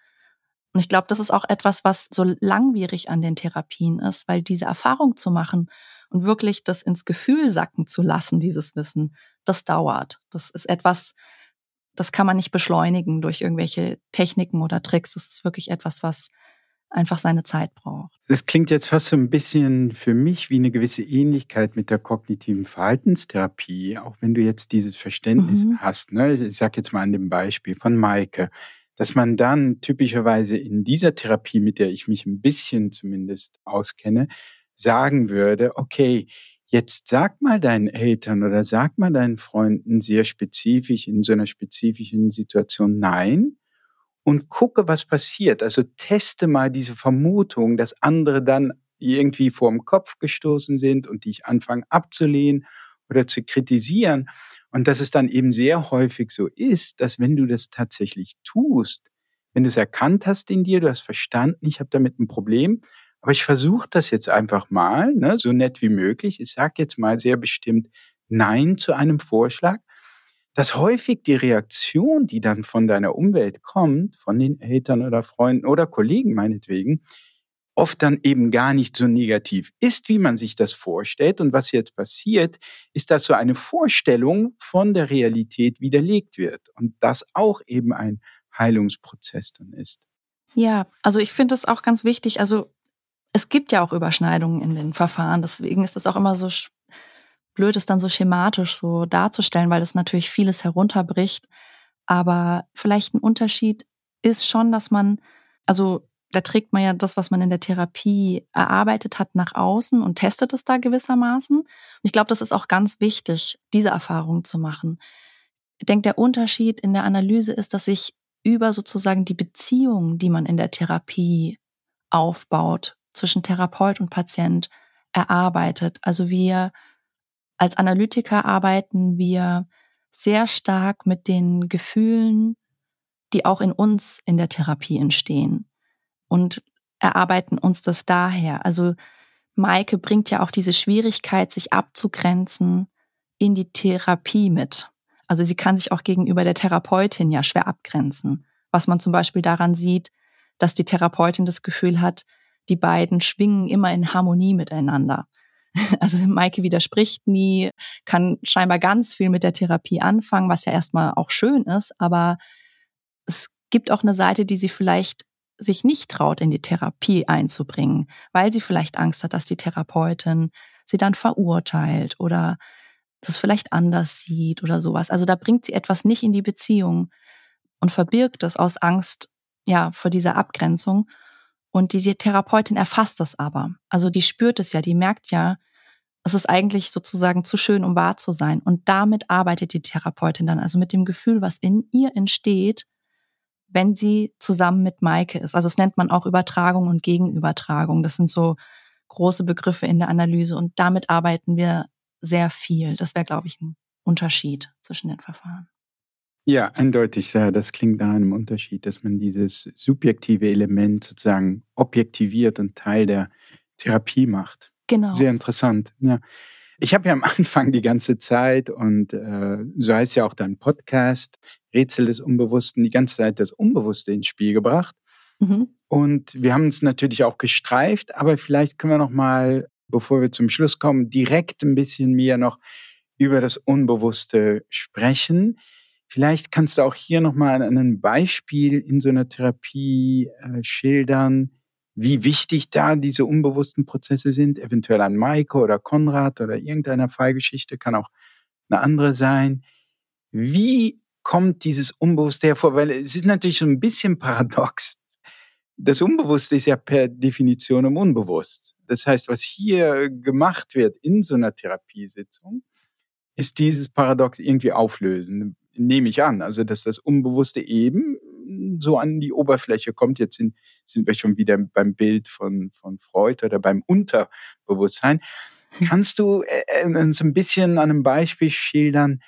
S2: Und ich glaube, das ist auch etwas, was so langwierig an den Therapien ist, weil diese Erfahrung zu machen und wirklich das ins Gefühl sacken zu lassen, dieses Wissen, das dauert. Das ist etwas, das kann man nicht beschleunigen durch irgendwelche Techniken oder Tricks. Das ist wirklich etwas, was einfach seine Zeit braucht.
S1: Das klingt jetzt fast so ein bisschen für mich wie eine gewisse Ähnlichkeit mit der kognitiven Verhaltenstherapie, auch wenn du jetzt dieses Verständnis mhm. hast. Ne? Ich sage jetzt mal an dem Beispiel von Maike, dass man dann typischerweise in dieser Therapie, mit der ich mich ein bisschen zumindest auskenne, sagen würde, okay, jetzt sag mal deinen Eltern oder sag mal deinen Freunden sehr spezifisch in so einer spezifischen Situation Nein und gucke, was passiert. Also teste mal diese Vermutung, dass andere dann irgendwie vor dem Kopf gestoßen sind und dich anfangen abzulehnen oder zu kritisieren. Und dass es dann eben sehr häufig so ist, dass wenn du das tatsächlich tust, wenn du es erkannt hast in dir, du hast verstanden, ich habe damit ein Problem, aber ich versuche das jetzt einfach mal, ne, so nett wie möglich. Ich sage jetzt mal sehr bestimmt Nein zu einem Vorschlag, dass häufig die Reaktion, die dann von deiner Umwelt kommt, von den Eltern oder Freunden oder Kollegen meinetwegen, oft dann eben gar nicht so negativ ist, wie man sich das vorstellt. Und was jetzt passiert, ist, dass so eine Vorstellung von der Realität widerlegt wird und das auch eben ein Heilungsprozess dann ist.
S2: Ja, also ich finde es auch ganz wichtig. Also es gibt ja auch Überschneidungen in den Verfahren. Deswegen ist es auch immer so blöd, es dann so schematisch so darzustellen, weil das natürlich vieles herunterbricht. Aber vielleicht ein Unterschied ist schon, dass man, also da trägt man ja das, was man in der Therapie erarbeitet hat, nach außen und testet es da gewissermaßen. Und ich glaube, das ist auch ganz wichtig, diese Erfahrung zu machen. Ich denke, der Unterschied in der Analyse ist, dass sich über sozusagen die Beziehung, die man in der Therapie aufbaut, zwischen Therapeut und Patient erarbeitet. Also wir als Analytiker arbeiten wir sehr stark mit den Gefühlen, die auch in uns in der Therapie entstehen und erarbeiten uns das daher. Also Maike bringt ja auch diese Schwierigkeit, sich abzugrenzen in die Therapie mit. Also sie kann sich auch gegenüber der Therapeutin ja schwer abgrenzen, was man zum Beispiel daran sieht, dass die Therapeutin das Gefühl hat, die beiden schwingen immer in Harmonie miteinander. Also Maike widerspricht nie, kann scheinbar ganz viel mit der Therapie anfangen, was ja erstmal auch schön ist, aber es gibt auch eine Seite, die sie vielleicht sich nicht traut, in die Therapie einzubringen, weil sie vielleicht Angst hat, dass die Therapeutin sie dann verurteilt oder das vielleicht anders sieht oder sowas. Also da bringt sie etwas nicht in die Beziehung und verbirgt es aus Angst, ja, vor dieser Abgrenzung. Und die, Therapeutin erfasst das aber. Also die spürt es ja, die merkt ja, es ist eigentlich sozusagen zu schön, um wahr zu sein. Und damit arbeitet die Therapeutin dann, also mit dem Gefühl, was in ihr entsteht, wenn sie zusammen mit Maike ist. Also es nennt man auch Übertragung und Gegenübertragung. Das sind so große Begriffe in der Analyse und damit arbeiten wir sehr viel. Das wäre, glaube ich, ein Unterschied zwischen den Verfahren.
S1: Ja, eindeutig. Ja, das klingt nach einem Unterschied, dass man dieses subjektive Element sozusagen objektiviert und Teil der Therapie macht.
S2: Genau.
S1: Sehr interessant. Ja. Ich habe ja am Anfang die ganze Zeit und äh, so heißt ja auch dein Podcast Rätsel des Unbewussten die ganze Zeit das Unbewusste ins Spiel gebracht. Mhm. Und wir haben es natürlich auch gestreift, aber vielleicht können wir noch mal, bevor wir zum Schluss kommen, direkt ein bisschen mehr noch über das Unbewusste sprechen. Vielleicht kannst du auch hier nochmal ein Beispiel in so einer Therapie äh, schildern, wie wichtig da diese unbewussten Prozesse sind, eventuell an Maike oder Konrad oder irgendeiner Fallgeschichte, kann auch eine andere sein. Wie kommt dieses Unbewusste hervor? Weil es ist natürlich schon ein bisschen paradox. Das Unbewusste ist ja per Definition unbewusst. Das heißt, was hier gemacht wird in so einer Therapiesitzung, ist dieses Paradox irgendwie auflösen, nehme ich an. Also, dass das Unbewusste eben so an die Oberfläche kommt. Jetzt sind, sind wir schon wieder beim Bild von, von Freud oder beim Unterbewusstsein. Hm. Kannst du äh, äh, uns ein bisschen an einem Beispiel schildern,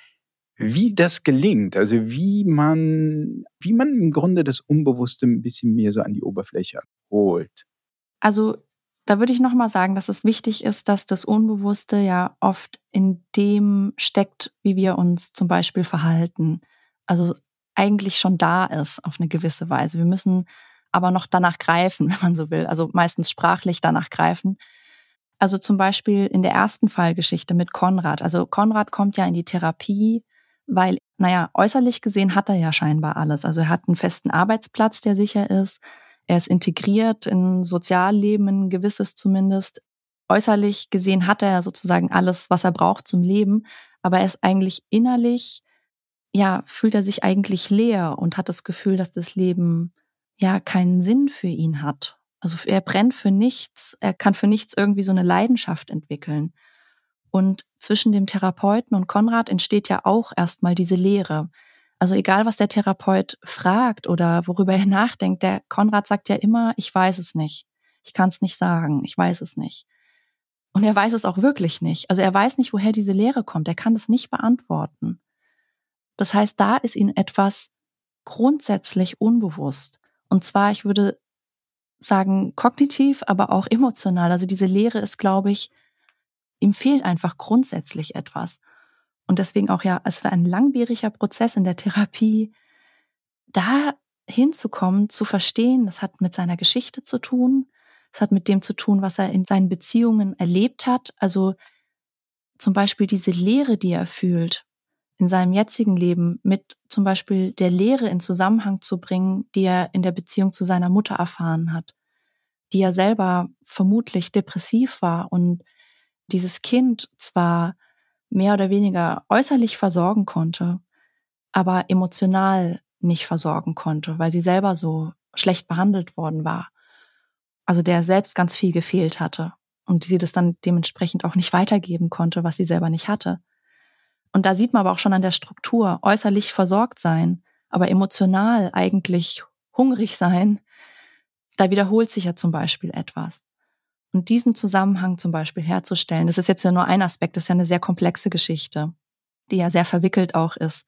S1: wie das gelingt? Also wie man, wie man im Grunde das Unbewusste ein bisschen mehr so an die Oberfläche holt?
S2: Also da würde ich nochmal sagen, dass es wichtig ist, dass das Unbewusste ja oft in dem steckt, wie wir uns zum Beispiel verhalten. Also eigentlich schon da ist auf eine gewisse Weise. Wir müssen aber noch danach greifen, wenn man so will. Also meistens sprachlich danach greifen. Also zum Beispiel in der ersten Fallgeschichte mit Konrad. Also Konrad kommt ja in die Therapie, weil, naja, äußerlich gesehen hat er ja scheinbar alles. Also er hat einen festen Arbeitsplatz, der sicher ist. Er ist integriert in Sozialleben, ein gewisses zumindest. Äußerlich gesehen hat er sozusagen alles, was er braucht zum Leben, aber er ist eigentlich innerlich, ja, fühlt er sich eigentlich leer und hat das Gefühl, dass das Leben ja keinen Sinn für ihn hat. Also er brennt für nichts, er kann für nichts irgendwie so eine Leidenschaft entwickeln. Und zwischen dem Therapeuten und Konrad entsteht ja auch erstmal diese Leere. Also egal, was der Therapeut fragt oder worüber er nachdenkt, der Konrad sagt ja immer, ich weiß es nicht. Ich kann es nicht sagen, ich weiß es nicht. Und er weiß es auch wirklich nicht. Also er weiß nicht, woher diese Lehre kommt. Er kann das nicht beantworten. Das heißt, da ist ihm etwas grundsätzlich unbewusst. Und zwar, ich würde sagen, kognitiv, aber auch emotional. Also diese Lehre ist, glaube ich, ihm fehlt einfach grundsätzlich etwas. Und deswegen auch ja, es war ein langwieriger Prozess in der Therapie, da hinzukommen, zu verstehen, das hat mit seiner Geschichte zu tun, es hat mit dem zu tun, was er in seinen Beziehungen erlebt hat. Also zum Beispiel diese Leere, die er fühlt in seinem jetzigen Leben, mit zum Beispiel der Lehre in Zusammenhang zu bringen, die er in der Beziehung zu seiner Mutter erfahren hat, die er selber vermutlich depressiv war und dieses Kind zwar mehr oder weniger äußerlich versorgen konnte, aber emotional nicht versorgen konnte, weil sie selber so schlecht behandelt worden war. Also der selbst ganz viel gefehlt hatte und sie das dann dementsprechend auch nicht weitergeben konnte, was sie selber nicht hatte. Und da sieht man aber auch schon an der Struktur, äußerlich versorgt sein, aber emotional eigentlich hungrig sein, da wiederholt sich ja zum Beispiel etwas. Und diesen Zusammenhang zum Beispiel herzustellen, das ist jetzt ja nur ein Aspekt, das ist ja eine sehr komplexe Geschichte, die ja sehr verwickelt auch ist.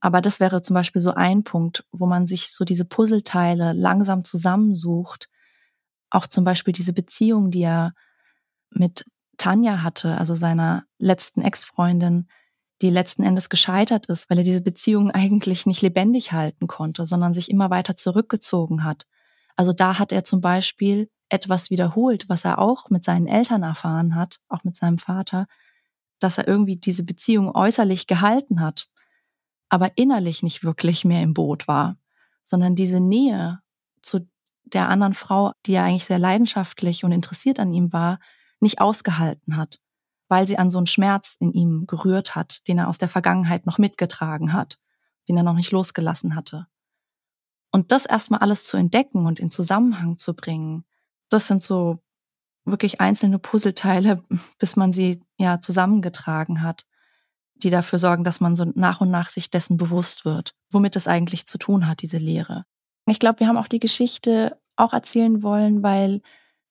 S2: Aber das wäre zum Beispiel so ein Punkt, wo man sich so diese Puzzleteile langsam zusammensucht. Auch zum Beispiel diese Beziehung, die er mit Tanja hatte, also seiner letzten Ex-Freundin, die letzten Endes gescheitert ist, weil er diese Beziehung eigentlich nicht lebendig halten konnte, sondern sich immer weiter zurückgezogen hat. Also da hat er zum Beispiel etwas wiederholt, was er auch mit seinen Eltern erfahren hat, auch mit seinem Vater, dass er irgendwie diese Beziehung äußerlich gehalten hat, aber innerlich nicht wirklich mehr im Boot war, sondern diese Nähe zu der anderen Frau, die ja eigentlich sehr leidenschaftlich und interessiert an ihm war, nicht ausgehalten hat, weil sie an so einen Schmerz in ihm gerührt hat, den er aus der Vergangenheit noch mitgetragen hat, den er noch nicht losgelassen hatte. Und das erstmal alles zu entdecken und in Zusammenhang zu bringen, das sind so wirklich einzelne Puzzleteile, bis man sie ja zusammengetragen hat, die dafür sorgen, dass man so nach und nach sich dessen bewusst wird, womit es eigentlich zu tun hat, diese Lehre. Ich glaube, wir haben auch die Geschichte auch erzählen wollen, weil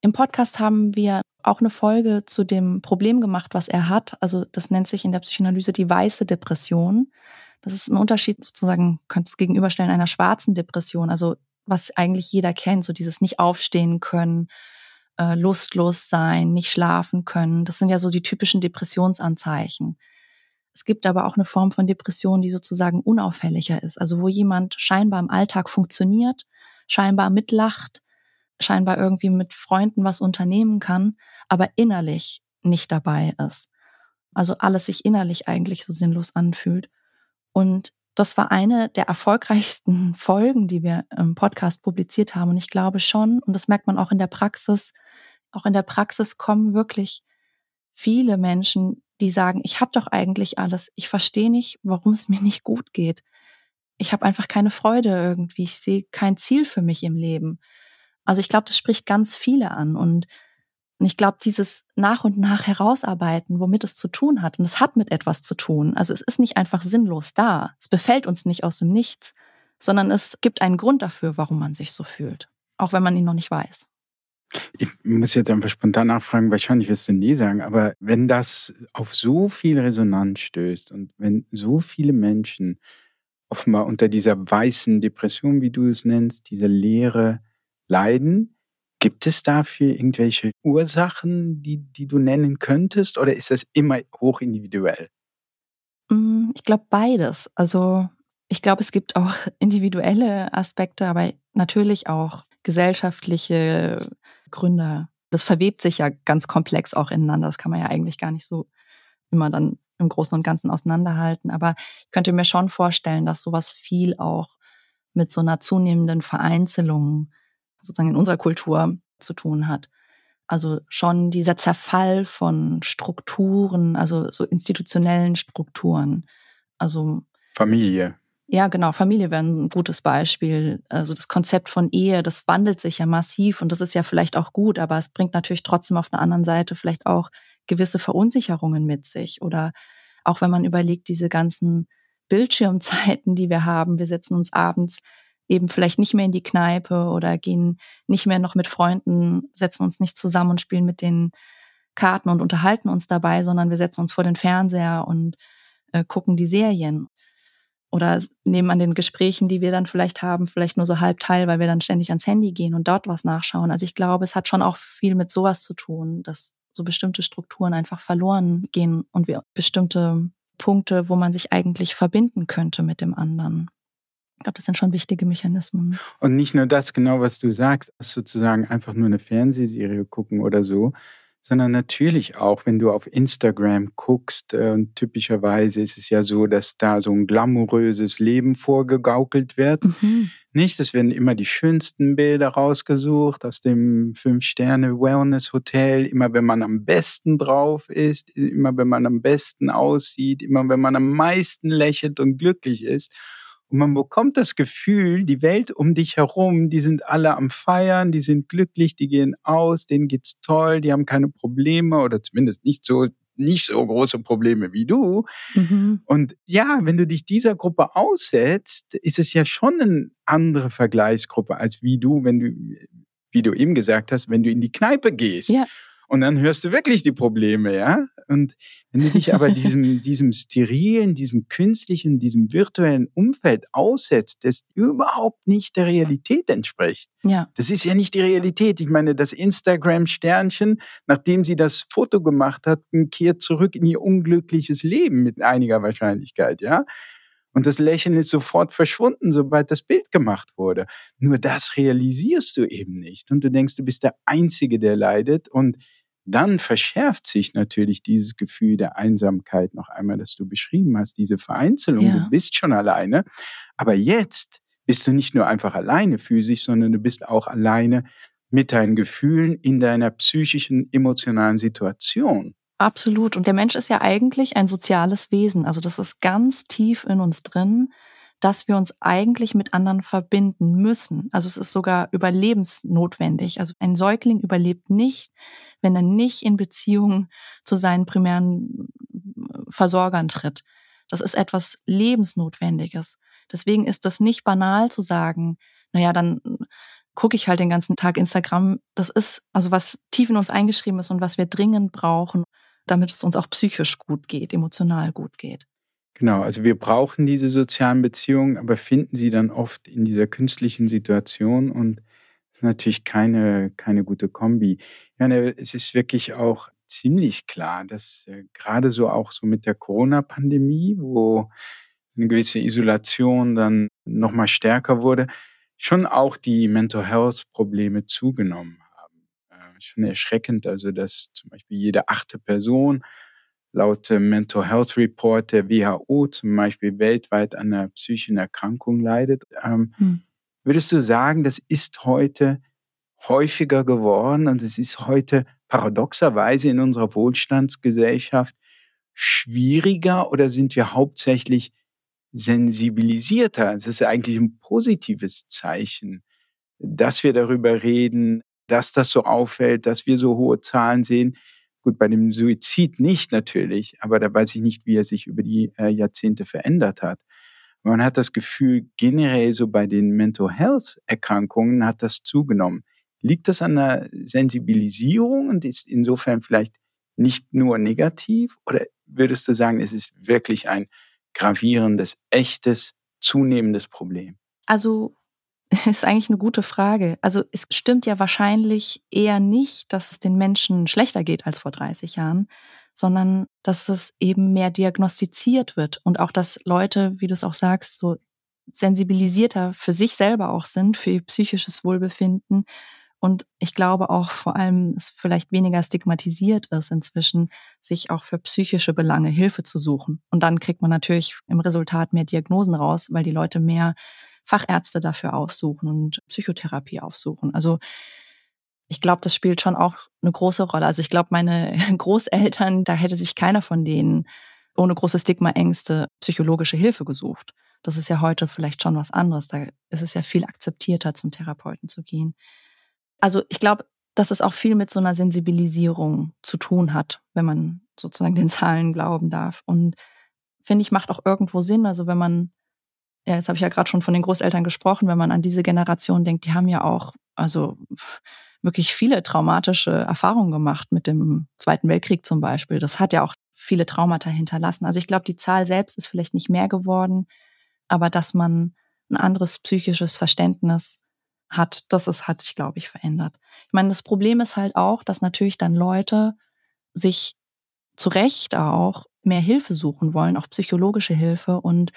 S2: im Podcast haben wir auch eine Folge zu dem Problem gemacht, was er hat. Also das nennt sich in der Psychoanalyse die weiße Depression. Das ist ein Unterschied sozusagen, könnte es gegenüberstellen einer schwarzen Depression. Also was eigentlich jeder kennt, so dieses nicht aufstehen können, äh, lustlos sein, nicht schlafen können. Das sind ja so die typischen Depressionsanzeichen. Es gibt aber auch eine Form von Depression, die sozusagen unauffälliger ist. Also wo jemand scheinbar im Alltag funktioniert, scheinbar mitlacht, scheinbar irgendwie mit Freunden was unternehmen kann, aber innerlich nicht dabei ist. Also alles sich innerlich eigentlich so sinnlos anfühlt. Und das war eine der erfolgreichsten Folgen, die wir im Podcast publiziert haben. Und ich glaube schon, und das merkt man auch in der Praxis, auch in der Praxis kommen wirklich viele Menschen, die sagen, ich habe doch eigentlich alles, ich verstehe nicht, warum es mir nicht gut geht. Ich habe einfach keine Freude irgendwie, ich sehe kein Ziel für mich im Leben. Also ich glaube, das spricht ganz viele an und und ich glaube, dieses nach und nach herausarbeiten, womit es zu tun hat, und es hat mit etwas zu tun. Also es ist nicht einfach sinnlos da. Es befällt uns nicht aus dem Nichts, sondern es gibt einen Grund dafür, warum man sich so fühlt. Auch wenn man ihn noch nicht weiß.
S1: Ich muss jetzt einfach spontan nachfragen, wahrscheinlich wirst du nie sagen, aber wenn das auf so viel Resonanz stößt und wenn so viele Menschen offenbar unter dieser weißen Depression, wie du es nennst, dieser Leere leiden, Gibt es dafür irgendwelche Ursachen, die, die du nennen könntest, oder ist das immer hochindividuell?
S2: Hm, ich glaube beides. Also ich glaube, es gibt auch individuelle Aspekte, aber natürlich auch gesellschaftliche Gründe. Das verwebt sich ja ganz komplex auch ineinander. Das kann man ja eigentlich gar nicht so immer dann im Großen und Ganzen auseinanderhalten. Aber ich könnte mir schon vorstellen, dass sowas viel auch mit so einer zunehmenden Vereinzelung sozusagen in unserer Kultur zu tun hat. Also schon dieser Zerfall von Strukturen, also so institutionellen Strukturen. Also
S1: Familie.
S2: Ja, genau. Familie wäre ein gutes Beispiel. Also das Konzept von Ehe, das wandelt sich ja massiv und das ist ja vielleicht auch gut, aber es bringt natürlich trotzdem auf der anderen Seite vielleicht auch gewisse Verunsicherungen mit sich. Oder auch wenn man überlegt, diese ganzen Bildschirmzeiten, die wir haben, wir setzen uns abends eben vielleicht nicht mehr in die Kneipe oder gehen nicht mehr noch mit Freunden, setzen uns nicht zusammen und spielen mit den Karten und unterhalten uns dabei, sondern wir setzen uns vor den Fernseher und äh, gucken die Serien. Oder nehmen an den Gesprächen, die wir dann vielleicht haben, vielleicht nur so halb teil, weil wir dann ständig ans Handy gehen und dort was nachschauen. Also ich glaube, es hat schon auch viel mit sowas zu tun, dass so bestimmte Strukturen einfach verloren gehen und wir bestimmte Punkte, wo man sich eigentlich verbinden könnte mit dem anderen. Ich glaube, das sind schon wichtige Mechanismen.
S1: Und nicht nur das, genau was du sagst, sozusagen einfach nur eine Fernsehserie gucken oder so, sondern natürlich auch, wenn du auf Instagram guckst, äh, und typischerweise ist es ja so, dass da so ein glamouröses Leben vorgegaukelt wird. Mhm. Nicht, es werden immer die schönsten Bilder rausgesucht aus dem Fünf-Sterne-Wellness-Hotel, immer wenn man am besten drauf ist, immer wenn man am besten aussieht, immer wenn man am meisten lächelt und glücklich ist. Und man bekommt das Gefühl, die Welt um dich herum, die sind alle am Feiern, die sind glücklich, die gehen aus, denen geht's toll, die haben keine Probleme oder zumindest nicht so nicht so große Probleme wie du. Mhm. Und ja, wenn du dich dieser Gruppe aussetzt, ist es ja schon eine andere Vergleichsgruppe als wie du, wenn du, wie du eben gesagt hast, wenn du in die Kneipe gehst. Ja. Und dann hörst du wirklich die Probleme, ja. Und wenn du dich aber diesem, diesem sterilen, diesem künstlichen, diesem virtuellen Umfeld aussetzt, das überhaupt nicht der Realität entspricht. Ja. Das ist ja nicht die Realität. Ich meine, das Instagram-Sternchen, nachdem sie das Foto gemacht hat, kehrt zurück in ihr unglückliches Leben mit einiger Wahrscheinlichkeit, ja. Und das Lächeln ist sofort verschwunden, sobald das Bild gemacht wurde. Nur das realisierst du eben nicht. Und du denkst, du bist der Einzige, der leidet. Und dann verschärft sich natürlich dieses Gefühl der Einsamkeit noch einmal, das du beschrieben hast, diese Vereinzelung. Ja. Du bist schon alleine. Aber jetzt bist du nicht nur einfach alleine physisch, sondern du bist auch alleine mit deinen Gefühlen in deiner psychischen, emotionalen Situation.
S2: Absolut. Und der Mensch ist ja eigentlich ein soziales Wesen. Also das ist ganz tief in uns drin dass wir uns eigentlich mit anderen verbinden müssen. Also es ist sogar überlebensnotwendig. Also ein Säugling überlebt nicht, wenn er nicht in Beziehung zu seinen primären äh, Versorgern tritt. Das ist etwas Lebensnotwendiges. Deswegen ist das nicht banal zu sagen, naja, dann gucke ich halt den ganzen Tag Instagram. Das ist also was tief in uns eingeschrieben ist und was wir dringend brauchen, damit es uns auch psychisch gut geht, emotional gut geht.
S1: Genau, also wir brauchen diese sozialen Beziehungen, aber finden sie dann oft in dieser künstlichen Situation und das ist natürlich keine, keine gute Kombi. Ja, es ist wirklich auch ziemlich klar, dass äh, gerade so auch so mit der Corona-Pandemie, wo eine gewisse Isolation dann nochmal stärker wurde, schon auch die Mental Health-Probleme zugenommen haben. Äh, schon erschreckend, also dass zum Beispiel jede achte Person laut Mental Health Report der WHO zum Beispiel weltweit an einer psychischen Erkrankung leidet. Ähm, hm. Würdest du sagen, das ist heute häufiger geworden und es ist heute paradoxerweise in unserer Wohlstandsgesellschaft schwieriger oder sind wir hauptsächlich sensibilisierter? Es ist eigentlich ein positives Zeichen, dass wir darüber reden, dass das so auffällt, dass wir so hohe Zahlen sehen. Gut, bei dem Suizid nicht natürlich, aber da weiß ich nicht, wie er sich über die äh, Jahrzehnte verändert hat. Man hat das Gefühl, generell so bei den Mental Health Erkrankungen hat das zugenommen. Liegt das an der Sensibilisierung und ist insofern vielleicht nicht nur negativ? Oder würdest du sagen, es ist wirklich ein gravierendes, echtes, zunehmendes Problem?
S2: Also ist eigentlich eine gute Frage. Also es stimmt ja wahrscheinlich eher nicht, dass es den Menschen schlechter geht als vor 30 Jahren, sondern dass es eben mehr diagnostiziert wird und auch, dass Leute, wie du es auch sagst, so sensibilisierter für sich selber auch sind, für ihr psychisches Wohlbefinden. Und ich glaube auch vor allem, es vielleicht weniger stigmatisiert ist inzwischen, sich auch für psychische Belange Hilfe zu suchen. Und dann kriegt man natürlich im Resultat mehr Diagnosen raus, weil die Leute mehr Fachärzte dafür aufsuchen und Psychotherapie aufsuchen. Also ich glaube, das spielt schon auch eine große Rolle. Also ich glaube, meine Großeltern, da hätte sich keiner von denen ohne große Stigma-Ängste psychologische Hilfe gesucht. Das ist ja heute vielleicht schon was anderes. Da ist es ja viel akzeptierter, zum Therapeuten zu gehen. Also ich glaube, dass es auch viel mit so einer Sensibilisierung zu tun hat, wenn man sozusagen den Zahlen glauben darf. Und finde ich, macht auch irgendwo Sinn. Also wenn man ja, jetzt habe ich ja gerade schon von den Großeltern gesprochen, wenn man an diese Generation denkt, die haben ja auch, also wirklich viele traumatische Erfahrungen gemacht mit dem Zweiten Weltkrieg zum Beispiel. Das hat ja auch viele Traumata hinterlassen. Also ich glaube, die Zahl selbst ist vielleicht nicht mehr geworden, aber dass man ein anderes psychisches Verständnis hat, das ist, hat sich, glaube ich, verändert. Ich meine, das Problem ist halt auch, dass natürlich dann Leute sich zu Recht auch mehr Hilfe suchen wollen, auch psychologische Hilfe und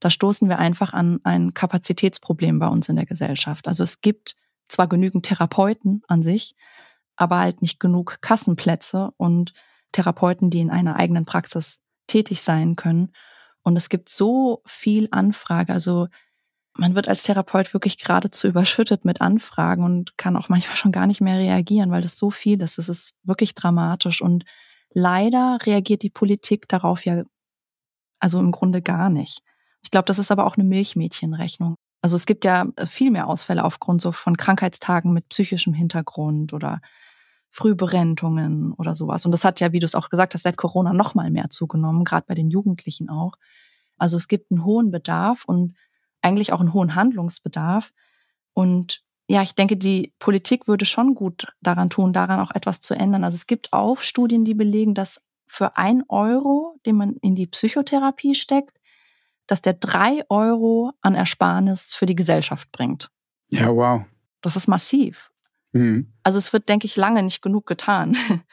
S2: da stoßen wir einfach an ein Kapazitätsproblem bei uns in der Gesellschaft. Also es gibt zwar genügend Therapeuten an sich, aber halt nicht genug Kassenplätze und Therapeuten, die in einer eigenen Praxis tätig sein können. Und es gibt so viel Anfrage. Also man wird als Therapeut wirklich geradezu überschüttet mit Anfragen und kann auch manchmal schon gar nicht mehr reagieren, weil das so viel ist. Es ist wirklich dramatisch. Und leider reagiert die Politik darauf ja also im Grunde gar nicht. Ich glaube, das ist aber auch eine Milchmädchenrechnung. Also es gibt ja viel mehr Ausfälle aufgrund so von Krankheitstagen mit psychischem Hintergrund oder Frühberentungen oder sowas. Und das hat ja, wie du es auch gesagt hast, seit Corona noch mal mehr zugenommen, gerade bei den Jugendlichen auch. Also es gibt einen hohen Bedarf und eigentlich auch einen hohen Handlungsbedarf. Und ja, ich denke, die Politik würde schon gut daran tun, daran auch etwas zu ändern. Also es gibt auch Studien, die belegen, dass für ein Euro, den man in die Psychotherapie steckt, dass der drei Euro an Ersparnis für die Gesellschaft bringt.
S1: Ja, wow.
S2: Das ist massiv. Mhm. Also es wird, denke ich, lange nicht genug getan.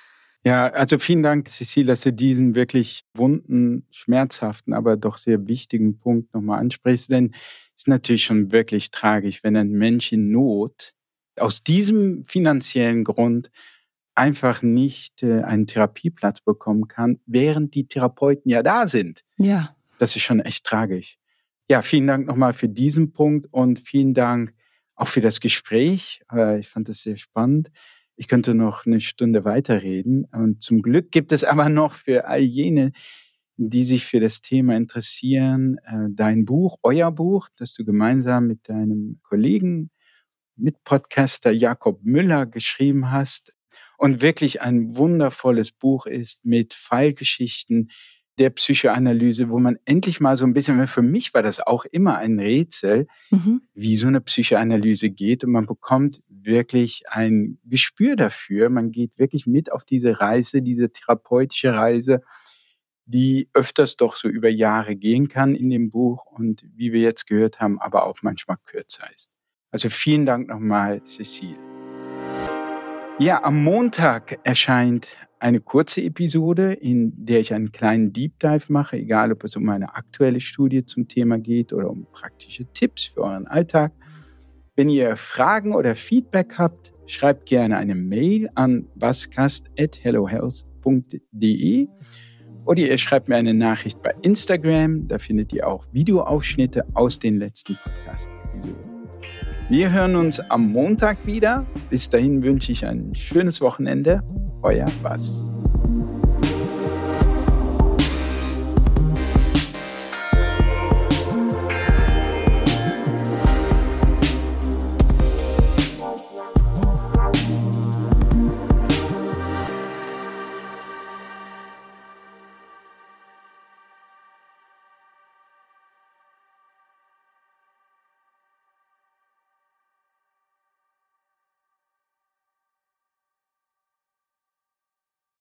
S1: Ja, also vielen Dank, Cecile, dass du diesen wirklich wunden, schmerzhaften, aber doch sehr wichtigen Punkt nochmal ansprichst. Denn es ist natürlich schon wirklich tragisch, wenn ein Mensch in Not aus diesem finanziellen Grund einfach nicht äh, einen Therapieplatz bekommen kann, während die Therapeuten ja da sind.
S2: Ja.
S1: Das ist schon echt tragisch. Ja, vielen Dank nochmal für diesen Punkt und vielen Dank auch für das Gespräch. Äh, ich fand das sehr spannend. Ich könnte noch eine Stunde weiterreden. Und zum Glück gibt es aber noch für all jene, die sich für das Thema interessieren, äh, dein Buch, euer Buch, das du gemeinsam mit deinem Kollegen, mit Podcaster Jakob Müller geschrieben hast und wirklich ein wundervolles Buch ist mit Fallgeschichten, der Psychoanalyse, wo man endlich mal so ein bisschen, für mich war das auch immer ein Rätsel, mhm. wie so eine Psychoanalyse geht und man bekommt wirklich ein Gespür dafür. Man geht wirklich mit auf diese Reise, diese therapeutische Reise, die öfters doch so über Jahre gehen kann in dem Buch und wie wir jetzt gehört haben, aber auch manchmal kürzer ist. Also vielen Dank nochmal, Cecile. Ja, am Montag erscheint eine kurze Episode, in der ich einen kleinen Deep Dive mache, egal ob es um eine aktuelle Studie zum Thema geht oder um praktische Tipps für euren Alltag. Wenn ihr Fragen oder Feedback habt, schreibt gerne eine Mail an baskast.hellohealth.de Oder ihr schreibt mir eine Nachricht bei Instagram. Da findet ihr auch Videoausschnitte aus den letzten Podcast-Episoden. Wir hören uns am Montag wieder. Bis dahin wünsche ich ein schönes Wochenende. Euer Bass.